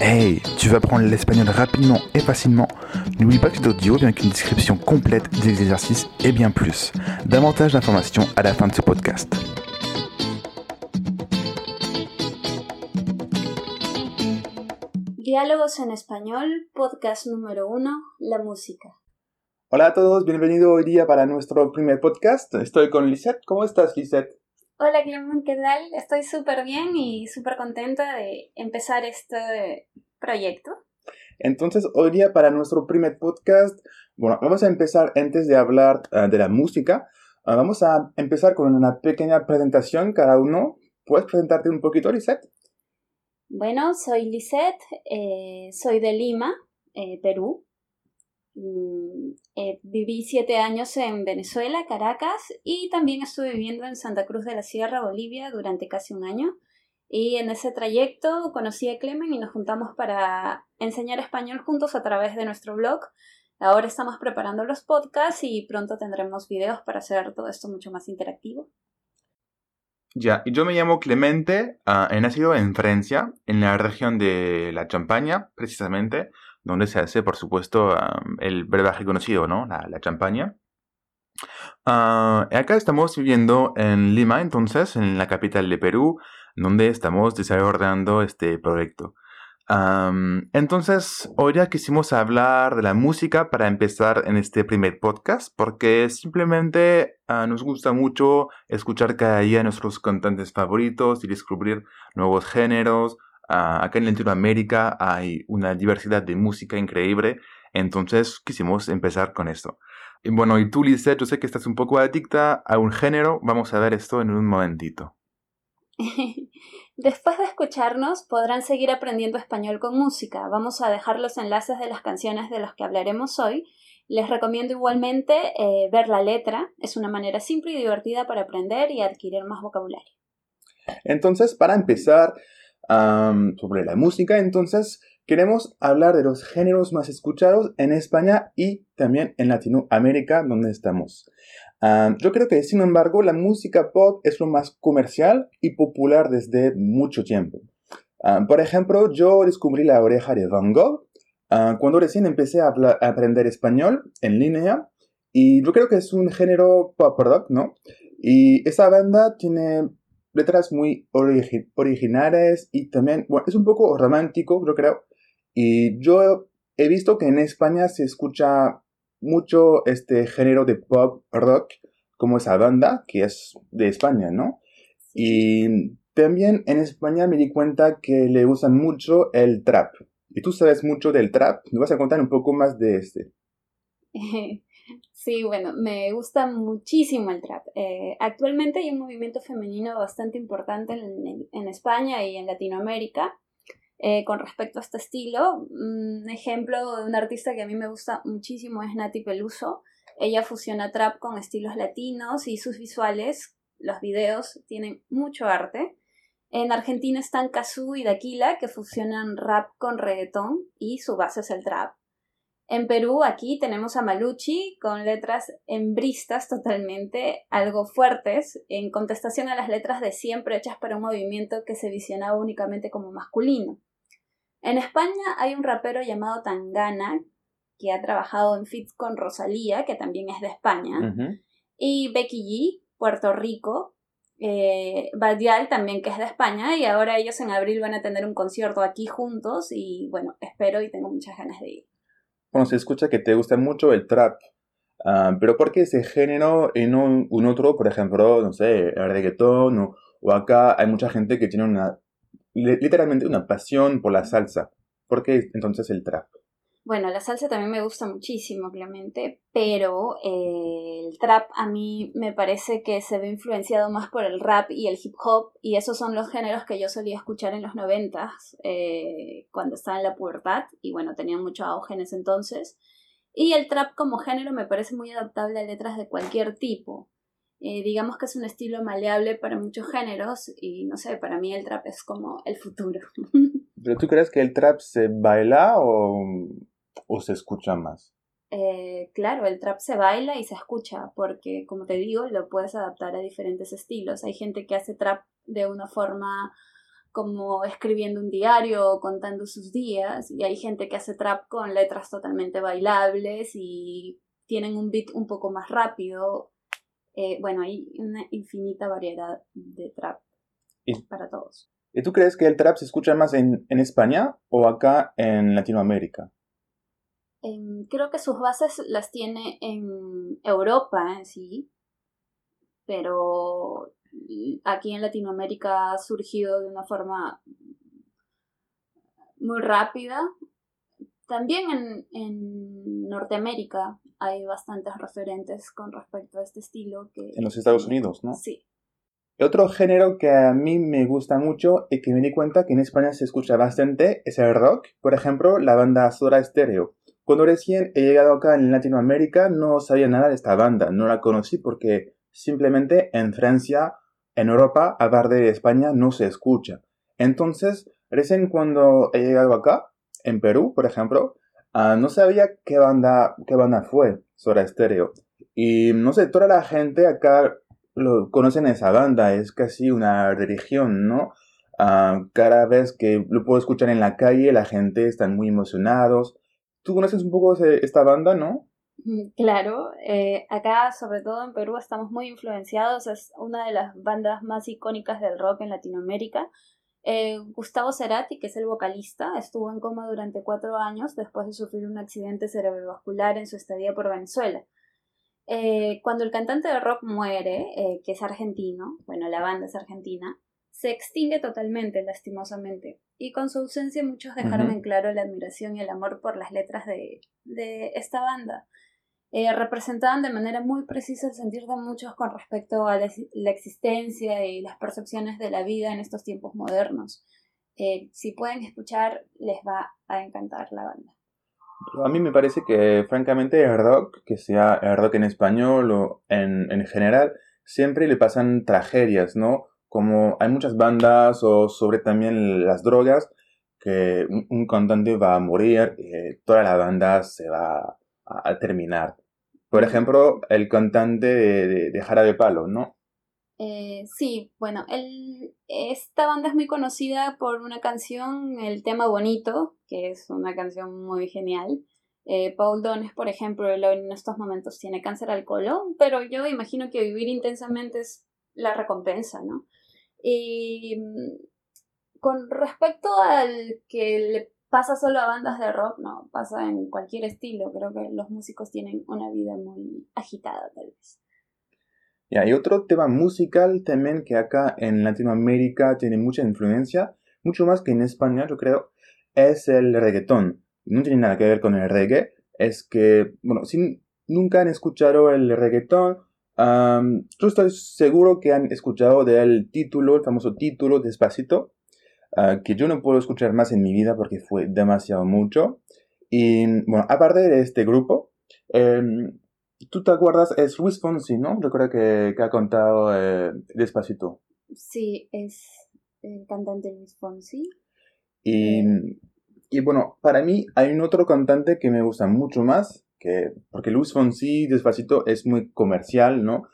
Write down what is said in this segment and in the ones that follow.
Hey, tu vas apprendre l'espagnol rapidement et facilement N'oublie pas que cet audio vient avec une description complète des exercices et bien plus. Davantage d'informations à la fin de ce podcast. Diálogos en español, podcast número uno, la música. Hola a todos, bienvenido hoy día para nuestro primer podcast. Estoy con Lisette. ¿Cómo estás, Lisette? Hola Clement, ¿qué tal? Estoy súper bien y súper contenta de empezar este proyecto. Entonces, hoy día para nuestro primer podcast, bueno, vamos a empezar antes de hablar ah, de la música. ah, vamos a empezar con una pequeña presentación cada uno. ¿Puedes presentarte un poquito, Lisette? Bueno, soy Lisette, eh, soy de Lima, eh, Perú. Mm, eh, viví siete años en Venezuela, Caracas, y también estuve viviendo en Santa Cruz de la Sierra, Bolivia, durante casi un año. Y en ese trayecto conocí a Clemen y nos juntamos para enseñar español juntos a través de nuestro blog. Ahora estamos preparando los podcasts y pronto tendremos videos para hacer todo esto mucho más interactivo. Ya, yo me llamo Clemente, ah, he nacido en Francia, en la región de la Champaña, precisamente, donde se hace, por supuesto, ah, el brebaje conocido, ¿no? La, champaña. Ah, acá estamos viviendo en Lima, entonces, en la capital de Perú, donde estamos desarrollando este proyecto. Am, entonces, hoy ya quisimos hablar de la música para empezar en este primer podcast, porque simplemente nos gusta mucho escuchar cada día nuestros cantantes favoritos y descubrir nuevos géneros. Acá en Latinoamérica hay una diversidad de música increíble, entonces quisimos empezar con esto. Y bueno, y tú, Lisette, yo sé que estás un poco adicta a un género, vamos a ver esto en un momentito. Después de escucharnos, podrán seguir aprendiendo español con música. Vamos a dejar los enlaces de las canciones de las que hablaremos hoy. Les recomiendo igualmente eh, ver la letra. Es una manera simple y divertida para aprender y adquirir más vocabulario. Entonces, para empezar sobre la música, entonces queremos hablar de los géneros más escuchados en España y también en Latinoamérica, donde estamos. Am, yo creo que, sin embargo, la música pop es lo más comercial y popular desde mucho tiempo. Por ejemplo, yo descubrí la oreja de Van Gogh ah, cuando recién empecé a, a aprender español en línea y yo creo que es un género pop rock, ¿no? Y esa banda tiene letras muy origi- originales y también, bueno, es un poco romántico, yo creo. Y yo he visto que en España se escucha mucho este género de pop rock, como esa banda, que es de España, ¿no? Y también en España me di cuenta que le usan mucho el trap. Y tú sabes mucho del trap, ¿nos vas a contar un poco más de este? Sí, bueno, me gusta muchísimo el trap. Eh, actualmente hay un movimiento femenino bastante importante en, en España y en Latinoamérica eh, con respecto a este estilo. Un ejemplo de una artista que a mí me gusta muchísimo es Nati Peluso. Ella fusiona trap con estilos latinos y sus visuales, los videos, tienen mucho arte. En Argentina están Kazoo y Daquila, que fusionan rap con reggaetón y su base es el trap. En Perú, aquí tenemos a Maluchi con letras embristas totalmente, algo fuertes, en contestación a las letras de siempre hechas para un movimiento que se visionaba únicamente como masculino. En España hay un rapero llamado Tangana, que ha trabajado en feats con Rosalía, que también es de España, y Becky G, Puerto Rico, eh, Badial también que es de España, y ahora ellos en abril van a tener un concierto aquí juntos, y bueno, espero y tengo muchas ganas de ir. Bueno, se escucha que te gusta mucho el trap. Ah, pero ¿por qué ese género y no un, otro, por ejemplo, no sé, el reggaetón o, o acá hay mucha gente que tiene una, li- literalmente una pasión por la salsa? ¿Por qué entonces el trap? Bueno, la salsa también me gusta muchísimo, Clemente, pero eh, el trap a mí me parece que se ve influenciado más por el rap y el hip hop, y esos son los géneros que yo solía escuchar en los noventas, eh, cuando estaba en la pubertad, y bueno, tenía mucho auge en ese entonces. Y el trap como género me parece muy adaptable a letras de cualquier tipo. Eh, digamos que es un estilo maleable para muchos géneros, y no sé, para mí el trap es como el futuro. ¿Pero tú crees que el trap se baila o, o se escucha más? Eh, claro, el trap se baila y se escucha, porque como te digo, lo puedes adaptar a diferentes estilos. Hay gente que hace trap de una forma como escribiendo un diario o contando sus días, y hay gente que hace trap con letras totalmente bailables y tienen un beat un poco más rápido. Eh, bueno, hay una infinita variedad de trap para todos. ¿Y tú crees que el trap se escucha más en, en España o acá en Latinoamérica? creo que sus bases las tiene en Europa en sí, pero aquí en Latinoamérica ha surgido de una forma muy rápida. También en, en Norteamérica hay bastantes referentes con respecto a este estilo. Que, en los Estados Unidos, ¿no? Sí. Otro género que a mí me gusta mucho y que me di cuenta que en España se escucha bastante es el rock. Por ejemplo, la banda Soda Stereo. Cuando recién he llegado acá en Latinoamérica no sabía nada de esta banda, no la conocí porque simplemente en Francia en Europa, aparte de España, no se escucha. Entonces, recién cuando he llegado acá, en Perú, por ejemplo, ah, no sabía qué banda, qué banda fue Soda Stereo. Y no sé, toda la gente acá lo conocen esa banda, es casi una religión, ¿no? Ah, cada vez que lo puedo escuchar en la calle, la gente está muy emocionados. ¿Tú conoces un poco esta banda, no? Claro, eh, acá sobre todo en Perú estamos muy influenciados, es una de las bandas más icónicas del rock en Latinoamérica. Eh, Gustavo Cerati, que es el vocalista, estuvo en coma durante cuatro años después de sufrir un accidente cerebrovascular en su estadía por Venezuela. Eh, cuando el cantante de rock muere, que es argentino, bueno, la banda es argentina, se extingue totalmente, lastimosamente, y con su ausencia muchos dejaron en claro la admiración y el amor por las letras de, de esta banda. Eh, representaban de manera muy precisa el sentir de muchos con respecto a la, existencia y las percepciones de la vida en estos tiempos modernos. Eh, si pueden escuchar, les va a encantar la banda. A mí me parece que, francamente, el rock, que sea el rock en español o en, en general, siempre le pasan tragedias, ¿no? Como hay muchas bandas o sobre también las drogas, que un, cantante va a morir, eh, toda la banda se va a, terminar. Por ejemplo, el cantante de, de, de Palo, ¿no? Eh, sí, bueno, esta banda es muy conocida por una canción, el tema Bonito, que es una canción muy genial. Eh, Paul Dones, por ejemplo, en estos momentos tiene cáncer al colon, pero yo imagino que vivir intensamente es la recompensa, ¿no? Y mm, con respecto al que le pasa solo a bandas de rock, no, pasa en cualquier estilo. Creo que los músicos tienen una vida muy agitada, tal vez. Y hay otro tema musical también que acá en Latinoamérica tiene mucha influencia, mucho más que en España, yo creo, es el reggaetón. No tiene nada que ver con el reggae, es que, bueno, si nunca han escuchado el reggaetón, yo estoy seguro que han escuchado del título, el famoso título Despacito, Ah, que yo no puedo escuchar más en mi vida porque fue demasiado mucho. Y bueno, aparte de este grupo, em, tú te acuerdas, es Luis Fonsi, ¿no? Yo creo que, que ha contado eh, Despacito. Sí, es el cantante Luis Fonsi. Y, y bueno, para mí hay un otro cantante que me gusta mucho más, que, porque Luis Fonsi, Despacito, es muy comercial, ¿no?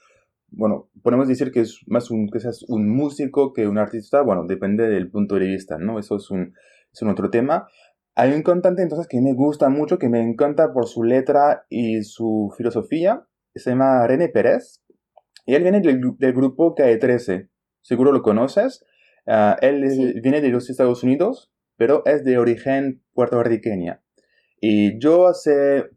bueno, podemos decir que es más un, que seas un músico que un artista, bueno, depende del punto de vista, ¿no? Eso es un, es un otro tema. Hay un cantante entonces que me gusta mucho, que me encanta por su letra y su filosofía, se llama René Pérez, y él viene del, del grupo KE13, seguro lo conoces. Ah, él viene de los Estados Unidos, pero es de origen puertorriqueña. Y yo hace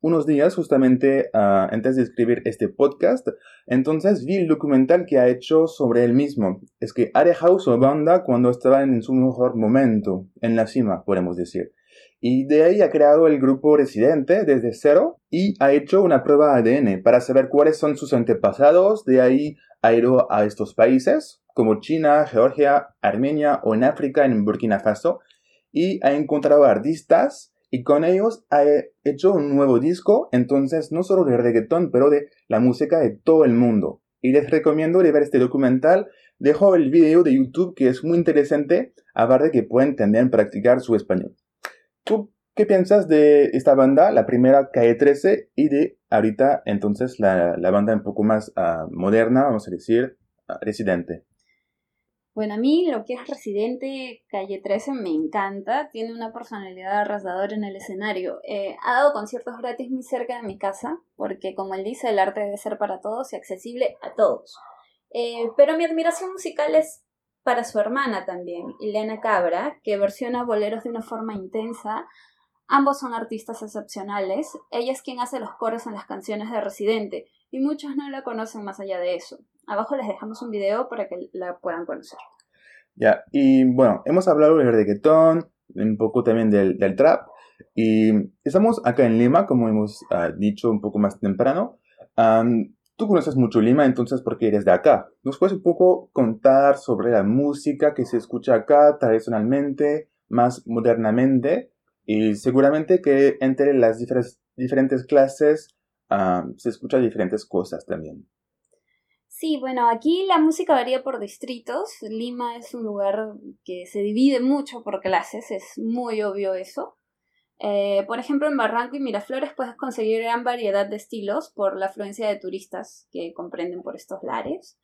unos días justamente ah, antes de escribir este podcast, entonces vi el documental que ha hecho sobre él mismo. Es que ha dejado su banda cuando estaba en su mejor momento, en la cima, podemos decir. Y de ahí ha creado el grupo Residente desde cero y ha hecho una prueba ADN para saber cuáles son sus antepasados. De ahí ha ido a estos países como China, Georgia, Armenia o en África, en Burkina Faso, y ha encontrado artistas y con ellos ha hecho un nuevo disco, entonces no solo de reggaetón, pero de la música de todo el mundo. Y les recomiendo de ver este documental. Dejo el video de YouTube que es muy interesante, aparte que pueden también practicar su español. ¿Tú qué piensas de esta banda, la primera KE13, y de ahorita entonces la, la banda un poco más ah, moderna, vamos a decir, uh, Residente? Bueno, a mí lo que es Residente Calle 13 me encanta, tiene una personalidad arrasadora en el escenario. Eh, ha dado conciertos gratis muy cerca de mi casa, porque como él dice, el arte debe ser para todos y accesible a todos. Eh, pero mi admiración musical es para su hermana también, Elena Cabra, que versiona boleros de una forma intensa. Ambos son artistas excepcionales. Ella es quien hace los coros en las canciones de Residente, y muchos no la conocen más allá de eso. Abajo les dejamos un video para que la puedan conocer. Ya, y bueno, hemos hablado del reggaetón, un poco también del, trap, y estamos acá en Lima, como hemos ah, dicho un poco más temprano. tú conoces mucho Lima, entonces, porque eres de acá. ¿Nos puedes un poco contar sobre la música que se escucha acá tradicionalmente, más modernamente? Y seguramente que entre las diferentes clases se escucha diferentes cosas también. Sí, bueno, aquí la música varía por distritos. Lima es un lugar que se divide mucho por clases, es muy obvio eso. Eh, por ejemplo, en Barranco y Miraflores puedes conseguir gran variedad de estilos por la afluencia de turistas que comprenden por estos lares,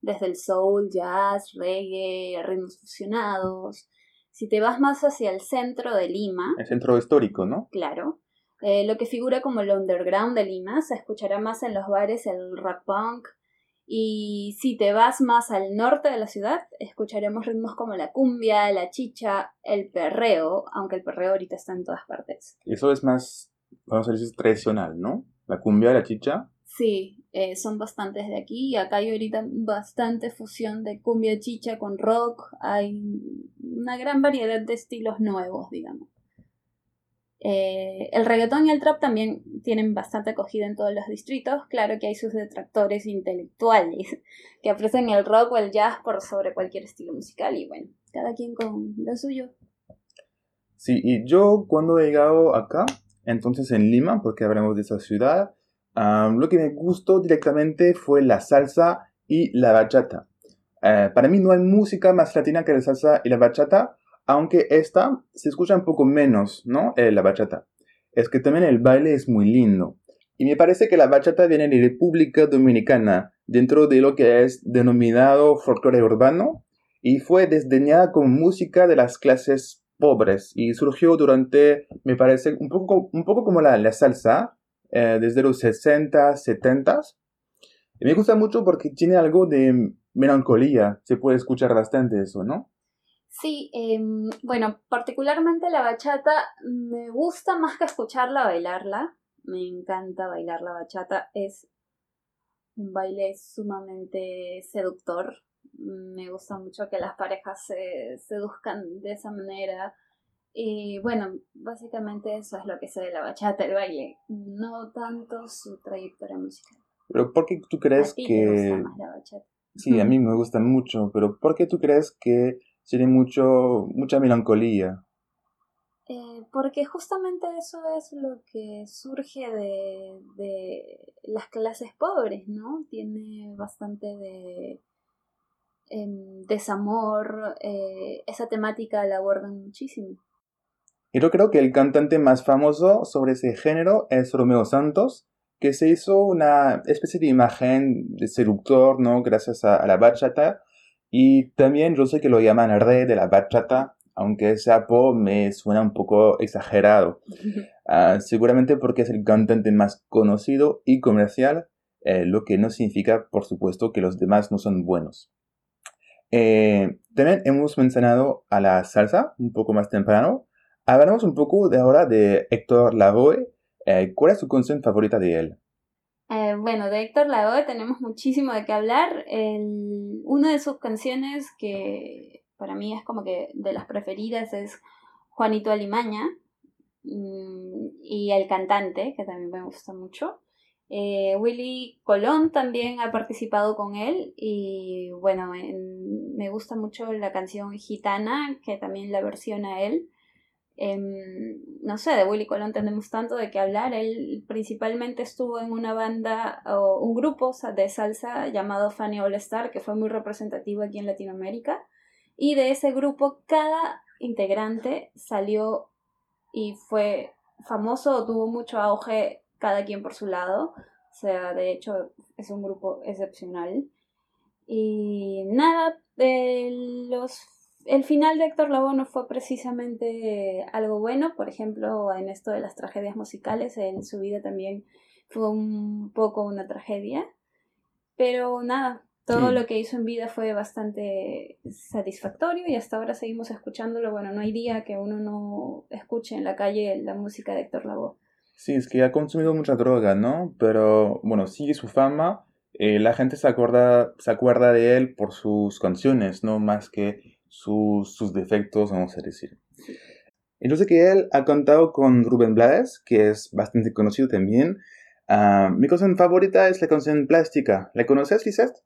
desde el soul, jazz, reggae, ritmos fusionados. Si te vas más hacia el centro de Lima. El centro histórico, ¿no? Claro. Eh, lo que figura como el underground de Lima se escuchará más en los bares el rock punk, y si te vas más al norte de la ciudad, escucharemos ritmos como la cumbia, la chicha, el perreo, aunque el perreo ahorita está en todas partes. Eso es más, vamos a decir, tradicional, ¿no? La cumbia, la chicha. Sí, eh, son bastantes de aquí. Y acá hay ahorita bastante fusión de cumbia chicha con rock. Hay una gran variedad de estilos nuevos, digamos. Eh, el reggaetón y el trap también tienen bastante acogida en todos los distritos. Claro que hay sus detractores intelectuales que aprecian el rock o el jazz por sobre cualquier estilo musical y bueno, cada quien con lo suyo. Sí, y yo cuando he llegado acá, entonces en Lima, porque hablamos de esa ciudad, lo que me gustó directamente fue la salsa y la bachata. Eh, para mí no hay música más latina que la salsa y la bachata, aunque esta se escucha un poco menos, ¿no? Eh, la bachata. Es que también el baile es muy lindo. Y me parece que la bachata viene de República Dominicana, dentro de lo que es denominado folclore urbano, y fue desdeñada como música de las clases pobres, y surgió durante, me parece, un poco, un poco como la, salsa, eh, desde los 60, 70. Y me gusta mucho porque tiene algo de melancolía, se puede escuchar bastante eso, ¿no? Sí, em, bueno, particularmente la bachata me gusta más que escucharla bailarla. Me encanta bailar la bachata. Es un baile sumamente seductor. Me gusta mucho que las parejas se seduzcan de esa manera. Y bueno, básicamente eso es lo que sé de la bachata, el baile, no tanto su trayectoria musical. Pero ¿por qué tú crees que... Sí, a mí me gusta mucho, pero ¿por qué tú crees que tiene mucho, mucha melancolía. Eh, porque justamente eso es lo que surge de, de las clases pobres, ¿no? Tiene bastante de em, desamor, eh, esa temática la abordan muchísimo. Yo creo que el cantante más famoso sobre ese género es Romeo Santos, que se hizo una especie de imagen de seductor, ¿no? Gracias a, a la bachata, y también yo sé que lo llaman rey de la bachata, aunque ese apodo me suena un poco exagerado. Ah, seguramente porque es el cantante más conocido y comercial, eh, lo que no significa, por supuesto, que los demás no son buenos. Eh, también hemos mencionado a la salsa un poco más temprano. Hablamos un poco de ahora de Héctor Lavoe. Eh, ¿Cuál es su canción favorita de él? Eh, bueno, de Héctor Lavoe tenemos muchísimo de qué hablar. El, una de sus canciones que para mí es como que de las preferidas es Juanito Alimaña mm, y El Cantante, que también me gusta mucho. Eh, Willy Colón también ha participado con él y bueno, me gusta mucho la canción Gitana, que también la versiona él. Em, no sé, de Willy Colón tenemos tanto de qué hablar. Él principalmente estuvo en una banda o un grupo de salsa llamado Fanny All Star, que fue muy representativo aquí en Latinoamérica. Y de ese grupo, cada integrante salió y fue famoso, tuvo mucho auge, cada quien por su lado. O sea, de hecho, es un grupo excepcional. Y nada, De los el final de Héctor Lavoe no fue precisamente algo bueno, por ejemplo, en esto de las tragedias musicales, en su vida también fue un poco una tragedia, pero nada, todo lo que hizo en vida fue bastante satisfactorio y hasta ahora seguimos escuchándolo. Bueno, no hay día que uno no escuche en la calle la música de Héctor Lavoe. Sí, es que ha consumido mucha droga, ¿no? Pero bueno, sigue su fama. Eh, la gente se acuerda, se acuerda de él por sus canciones, no más que sus, sus defectos, vamos a decir. Sé que él ha cantado con Rubén Blades, que es bastante conocido también. Ah, mi canción favorita es la canción Plástica. ¿La conoces, Lisette?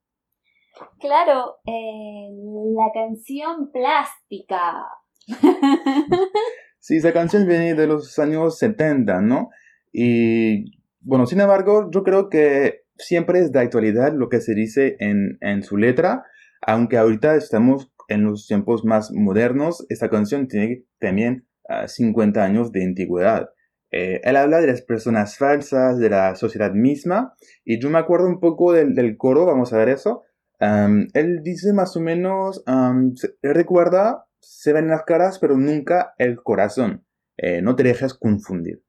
Claro, eh, la canción plástica. sí, esa canción viene de los años 70, ¿no? Y bueno, sin embargo, yo creo que siempre es de actualidad lo que se dice en, en su letra, aunque ahorita estamos en los tiempos más modernos, esta canción tiene también 50 ah, años de antigüedad. Eh, él habla de las personas falsas, de la sociedad misma, y yo me acuerdo un poco del, del coro, vamos a ver eso, él dice más o menos, recuerda, se ven las caras, pero nunca el corazón. Eh, no te dejes confundir.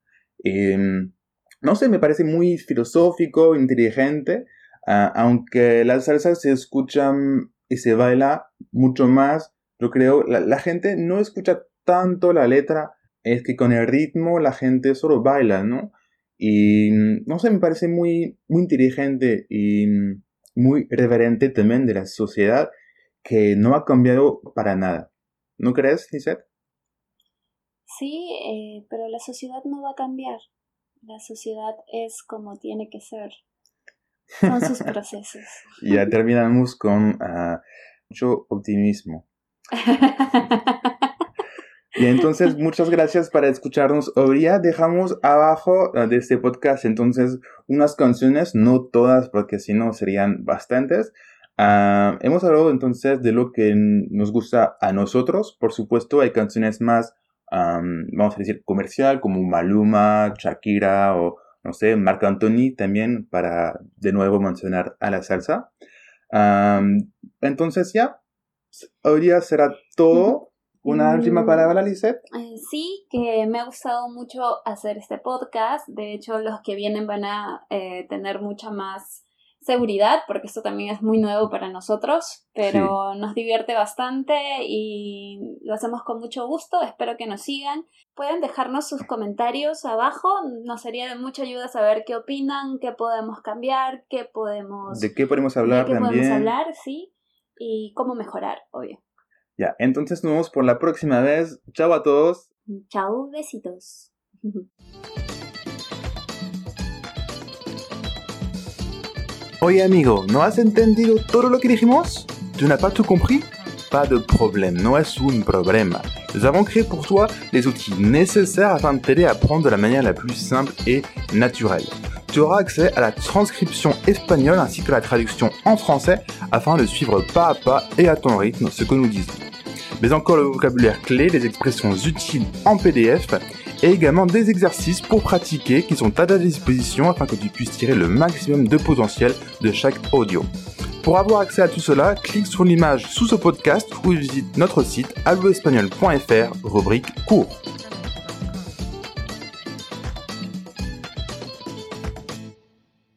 Em, no sé, me parece muy filosófico, inteligente, ah, aunque las salsas se escuchan y se baila mucho más, yo creo, la, la, gente no escucha tanto la letra, es que con el ritmo la gente solo baila, ¿no? Y no sé, me parece muy, muy inteligente y muy reverente también de la sociedad que no ha cambiado para nada. ¿No crees, Lisette? Sí, eh, pero la sociedad no va a cambiar. La sociedad es como tiene que ser. Son sus procesos. ya terminamos con ah, mucho optimismo. Y entonces, muchas gracias para escucharnos. Ya dejamos abajo ah, de este podcast entonces unas canciones, no todas porque si no serían bastantes. Ah, hemos hablado entonces de lo que nos gusta a nosotros. Por supuesto, hay canciones más, vamos a decir, comercial, como Maluma, Shakira o, no sé, Marc Anthony también, para de nuevo mencionar a la salsa. entonces, ya, hoy día será todo. ¿Una última mm, palabra, Lisette? Eh, sí, que me ha gustado mucho hacer este podcast. De hecho, los que vienen van a eh, tener mucha más seguridad, porque esto también es muy nuevo para nosotros, pero nos divierte bastante y lo hacemos con mucho gusto. Espero que nos sigan. Pueden dejarnos sus comentarios abajo. Nos sería de mucha ayuda saber qué opinan, qué podemos cambiar, qué podemos... De qué podemos hablar de qué podemos hablar, sí. Y cómo mejorar, obvio. Ya, entonces nos vemos por la próxima vez. Chao a todos. Chao, besitos. Oye amigo, ¿no has entendido todo lo que dijimos? ¿Tu n'as pas tout compris? Pas de problème, no es un problema. Nous avons créé pour toi les outils nécessaires afin de t'aider à apprendre de la manière la plus simple et naturelle tu auras accès à la transcription espagnole ainsi que la traduction en français afin de suivre pas à pas et à ton rythme ce que nous disons. Mais encore le vocabulaire clé, les expressions utiles en PDF et également des exercices pour pratiquer qui sont à ta disposition afin que tu puisses tirer le maximum de potentiel de chaque audio. Pour avoir accès à tout cela, clique sur l'image sous ce podcast ou visite notre site alloespagnol.fr, rubrique cours.